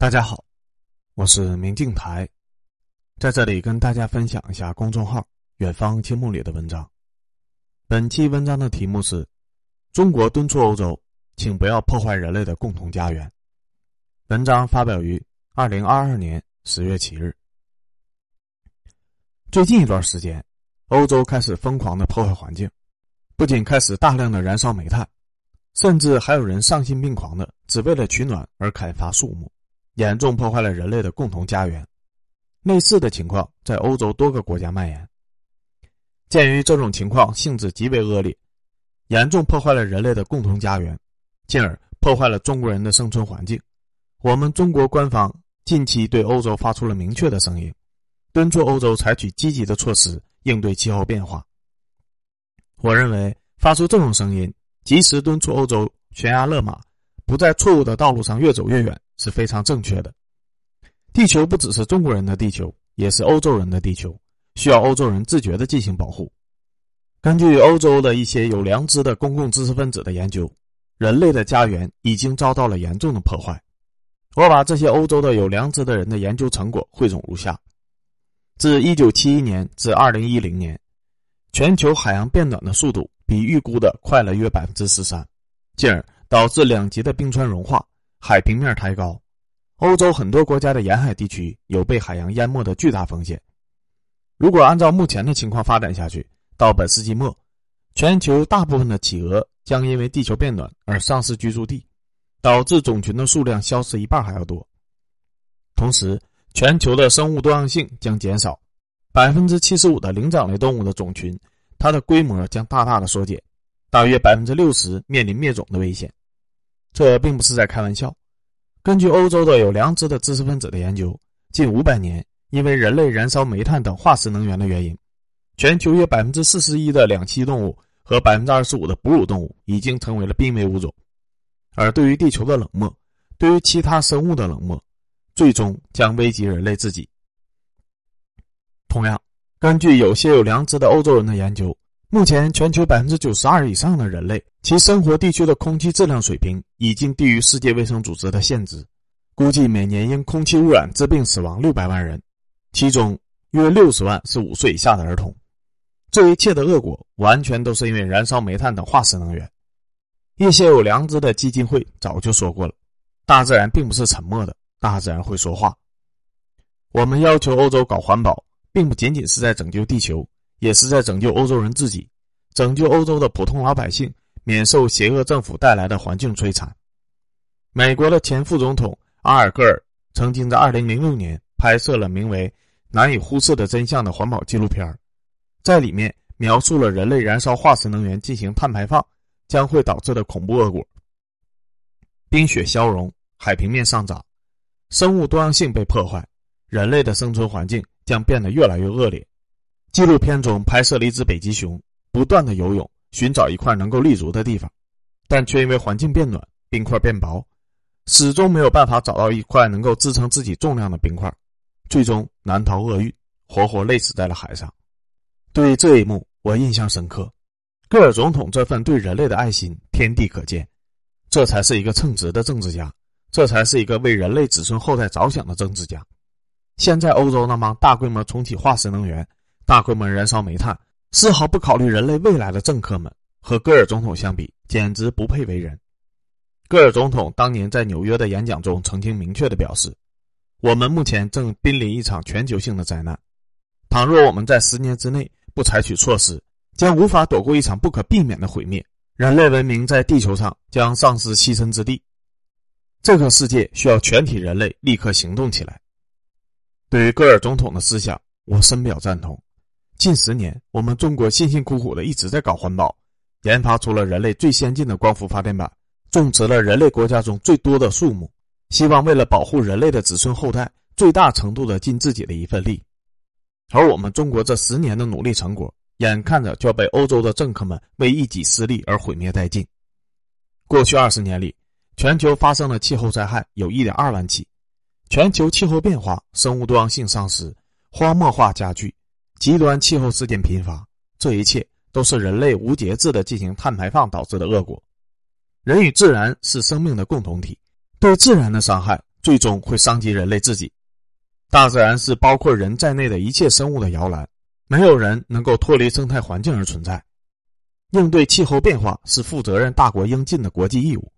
大家好，我是明镜台，在这里跟大家分享一下公众号“远方青梦”里的文章。本期文章的题目是“中国敦促欧洲，请不要破坏人类的共同家园”。文章发表于二零二二年十月七日。最近一段时间，欧洲开始疯狂的破坏环境，不仅开始大量的燃烧煤炭，甚至还有人丧心病狂的只为了取暖而砍伐树木。严重破坏了人类的共同家园，类似的情况在欧洲多个国家蔓延。鉴于这种情况性质极为恶劣，严重破坏了人类的共同家园，进而破坏了中国人的生存环境，我们中国官方近期对欧洲发出了明确的声音，敦促欧洲采取积极的措施应对气候变化。我认为发出这种声音，及时敦促欧洲悬崖勒马，不在错误的道路上越走越远。是非常正确的。地球不只是中国人的地球，也是欧洲人的地球，需要欧洲人自觉的进行保护。根据欧洲的一些有良知的公共知识分子的研究，人类的家园已经遭到了严重的破坏。我把这些欧洲的有良知的人的研究成果汇总如下：自1971年至2010年，全球海洋变暖的速度比预估的快了约百分之十三，进而导致两极的冰川融化。海平面抬高，欧洲很多国家的沿海地区有被海洋淹没的巨大风险。如果按照目前的情况发展下去，到本世纪末，全球大部分的企鹅将因为地球变暖而丧失居住地，导致种群的数量消失一半还要多。同时，全球的生物多样性将减少，百分之七十五的灵长类动物的种群，它的规模将大大的缩减，大约百分之六十面临灭种的危险。这并不是在开玩笑。根据欧洲的有良知的知识分子的研究，近五百年，因为人类燃烧煤炭等化石能源的原因，全球约百分之四十一的两栖动物和百分之二十五的哺乳动物已经成为了濒危物种。而对于地球的冷漠，对于其他生物的冷漠，最终将危及人类自己。同样，根据有些有良知的欧洲人的研究。目前，全球百分之九十二以上的人类，其生活地区的空气质量水平已经低于世界卫生组织的限值，估计每年因空气污染致病死亡六百万人，其中约六十万是五岁以下的儿童。这一切的恶果，完全都是因为燃烧煤炭等化石能源。一些有良知的基金会早就说过了：大自然并不是沉默的，大自然会说话。我们要求欧洲搞环保，并不仅仅是在拯救地球。也是在拯救欧洲人自己，拯救欧洲的普通老百姓免受邪恶政府带来的环境摧残。美国的前副总统阿尔戈尔曾经在2006年拍摄了名为《难以忽视的真相》的环保纪录片，在里面描述了人类燃烧化石能源进行碳排放将会导致的恐怖恶果：冰雪消融，海平面上涨，生物多样性被破坏，人类的生存环境将变得越来越恶劣。纪录片中拍摄了一只北极熊，不断的游泳，寻找一块能够立足的地方，但却因为环境变暖，冰块变薄，始终没有办法找到一块能够支撑自己重量的冰块，最终难逃厄运，活活累死在了海上。对于这一幕，我印象深刻。戈尔总统这份对人类的爱心，天地可见。这才是一个称职的政治家，这才是一个为人类子孙后代着想的政治家。现在欧洲那帮大规模重启化石能源。大规模燃烧煤炭，丝毫不考虑人类未来的政客们，和戈尔总统相比，简直不配为人。戈尔总统当年在纽约的演讲中曾经明确的表示：“我们目前正濒临一场全球性的灾难，倘若我们在十年之内不采取措施，将无法躲过一场不可避免的毁灭。人类文明在地球上将丧失栖身之地，这个世界需要全体人类立刻行动起来。”对于戈尔总统的思想，我深表赞同。近十年，我们中国辛辛苦苦的一直在搞环保，研发出了人类最先进的光伏发电板，种植了人类国家中最多的树木，希望为了保护人类的子孙后代，最大程度的尽自己的一份力。而我们中国这十年的努力成果，眼看着就要被欧洲的政客们为一己私利而毁灭殆尽。过去二十年里，全球发生的气候灾害有一点二万起，全球气候变化、生物多样性丧失、荒漠化加剧。极端气候事件频发，这一切都是人类无节制的进行碳排放导致的恶果。人与自然是生命的共同体，对自然的伤害最终会伤及人类自己。大自然是包括人在内的一切生物的摇篮，没有人能够脱离生态环境而存在。应对气候变化是负责任大国应尽的国际义务，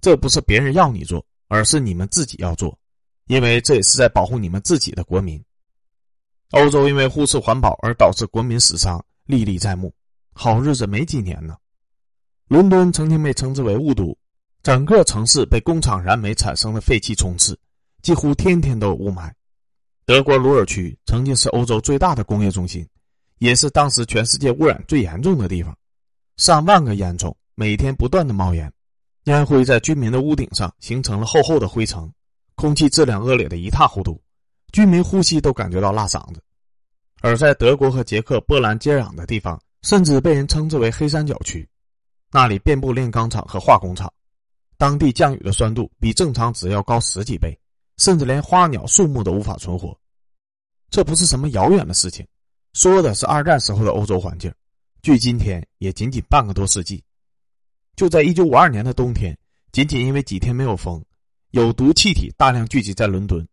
这不是别人要你做，而是你们自己要做，因为这也是在保护你们自己的国民。欧洲因为忽视环保而导致国民死伤历历在目，好日子没几年呢。伦敦曾经被称之为雾都，整个城市被工厂燃煤产生的废气充斥，几乎天天都有雾霾。德国鲁尔区曾经是欧洲最大的工业中心，也是当时全世界污染最严重的地方。上万个烟囱每天不断的冒烟，烟灰在居民的屋顶上形成了厚厚的灰尘，空气质量恶劣的一塌糊涂，居民呼吸都感觉到辣嗓子。而在德国和捷克、波兰接壤的地方，甚至被人称之为黑三角区，那里遍布炼钢厂和化工厂，当地降雨的酸度比正常值要高十几倍，甚至连花鸟树木都无法存活。这不是什么遥远的事情，说的是二战时候的欧洲环境。距今天也仅仅半个多世纪，就在一九五二年的冬天，仅仅因为几天没有风，有毒气体大量聚集在伦敦，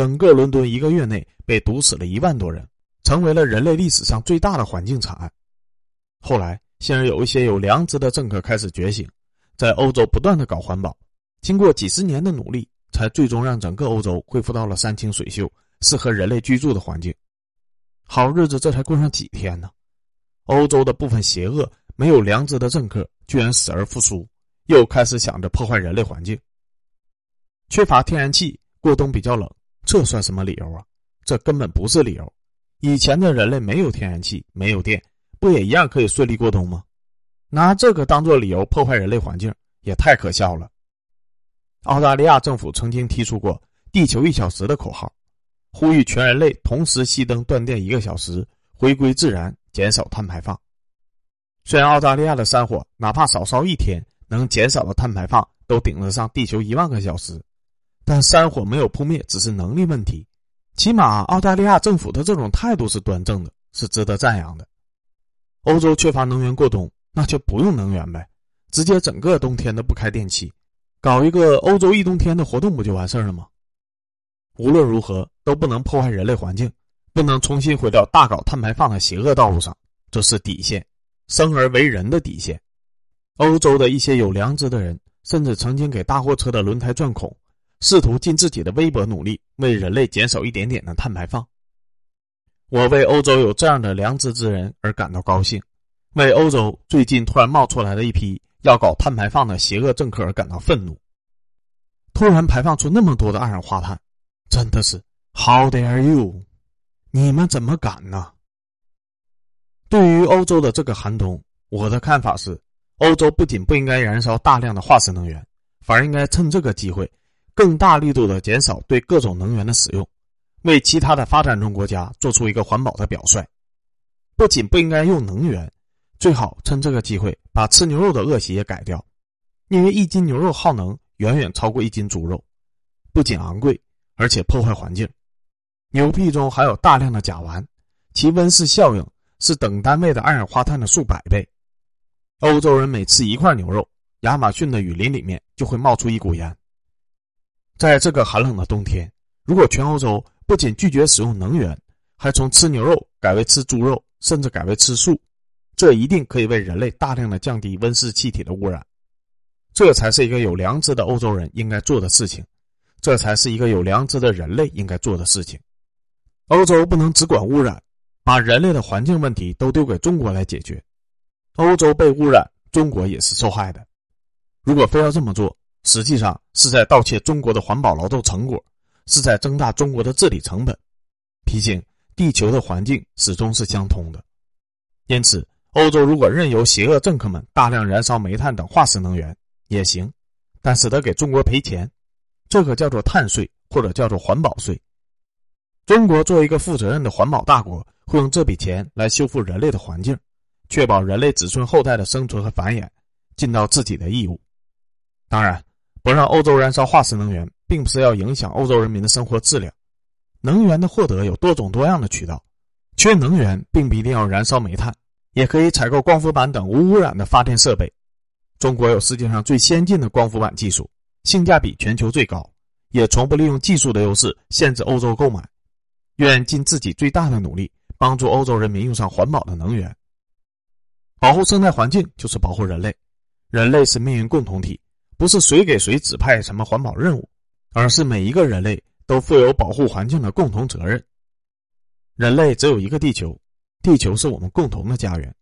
整个伦敦一个月内被毒死了一万多人，成为了人类历史上最大的环境惨案。后来，现在有一些有良知的政客开始觉醒，在欧洲不断的搞环保，经过几十年的努力，才最终让整个欧洲恢复到了山清水秀、适合人类居住的环境。好日子这才过上几天呢？欧洲的部分邪恶、没有良知的政客居然死而复苏，又开始想着破坏人类环境。缺乏天然气，过冬比较冷，这算什么理由啊？这根本不是理由。以前的人类没有天然气，没有电，不也一样可以顺利过冬吗？拿这个当做理由破坏人类环境，也太可笑了。澳大利亚政府曾经提出过“地球一小时”的口号，呼吁全人类同时熄灯断电一个小时，回归自然。减少碳排放。虽然澳大利亚的山火哪怕少烧一天，能减少的碳排放都顶得上地球一万个小时，但山火没有扑灭只是能力问题。起码澳大利亚政府的这种态度是端正的，是值得赞扬的。欧洲缺乏能源过冬，那就不用能源呗，直接整个冬天都不开电器，搞一个欧洲一冬天的活动不就完事儿了吗？无论如何都不能破坏人类环境。不能重新回到大搞碳排放的邪恶道路上，这是底线，生而为人的底线。欧洲的一些有良知的人，甚至曾经给大货车的轮胎钻孔，试图尽自己的微薄努力为人类减少一点点的碳排放。我为欧洲有这样的良知之人而感到高兴，为欧洲最近突然冒出来的一批要搞碳排放的邪恶政客而感到愤怒。突然排放出那么多的二氧化碳，真的是 How dare you！你们怎么敢呢？对于欧洲的这个寒冬，我的看法是：欧洲不仅不应该燃烧大量的化石能源，反而应该趁这个机会，更大力度的减少对各种能源的使用，为其他的发展中国家做出一个环保的表率。不仅不应该用能源，最好趁这个机会把吃牛肉的恶习也改掉，因为一斤牛肉耗能远远超过一斤猪肉，不仅昂贵，而且破坏环境。牛屁中含有大量的甲烷，其温室效应是等单位的二氧化碳的数百倍。欧洲人每吃一块牛肉，亚马逊的雨林里面就会冒出一股烟。在这个寒冷的冬天，如果全欧洲不仅拒绝使用能源，还从吃牛肉改为吃猪肉，甚至改为吃素，这一定可以为人类大量的降低温室气体的污染。这才是一个有良知的欧洲人应该做的事情，这才是一个有良知的人类应该做的事情。欧洲不能只管污染，把人类的环境问题都丢给中国来解决。欧洲被污染，中国也是受害的。如果非要这么做，实际上是在盗窃中国的环保劳动成果，是在增大中国的治理成本。毕竟，地球的环境始终是相通的。因此，欧洲如果任由邪恶政客们大量燃烧煤炭等化石能源也行，但是得给中国赔钱，这个叫做碳税或者叫做环保税。中国作为一个负责任的环保大国，会用这笔钱来修复人类的环境，确保人类子孙后代的生存和繁衍，尽到自己的义务。当然，不让欧洲燃烧化石能源，并不是要影响欧洲人民的生活质量。能源的获得有多种多样的渠道，缺能源并不一定要燃烧煤炭，也可以采购光伏板等无污染的发电设备。中国有世界上最先进的光伏板技术，性价比全球最高，也从不利用技术的优势限制欧洲购买，愿尽自己最大的努力，帮助欧洲人民用上环保的能源。保护生态环境就是保护人类，人类是命运共同体，不是谁给谁指派什么环保任务，而是每一个人类都负有保护环境的共同责任。人类只有一个地球，地球是我们共同的家园。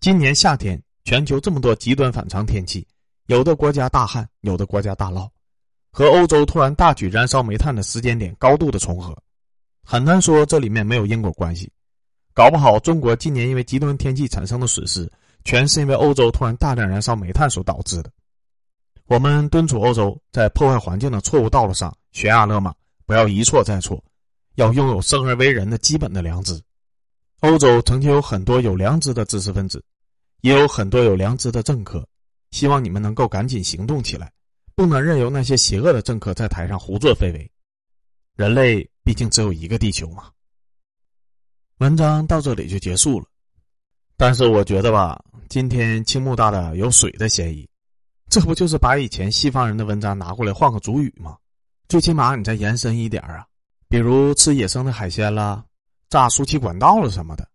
今年夏天，全球这么多极端反常天气，有的国家大旱，有的国家大涝，和欧洲突然大举燃烧煤炭的时间点高度的重合，很难说这里面没有因果关系。搞不好，中国今年因为极端天气产生的损失，全是因为欧洲突然大量燃烧煤炭所导致的。我们敦促欧洲在破坏环境的错误道路上悬崖勒马，不要一错再错，要拥有生而为人的基本的良知。欧洲曾经有很多有良知的知识分子，也有很多有良知的政客，希望你们能够赶紧行动起来，不能任由那些邪恶的政客在台上胡作非为。人类毕竟只有一个地球嘛。文章到这里就结束了，但是我觉得吧，今天青木大大有水的嫌疑，这不就是把以前西方人的文章拿过来换个主语吗？最起码你再延伸一点啊，比如吃野生的海鲜了，炸输气管道了什么的。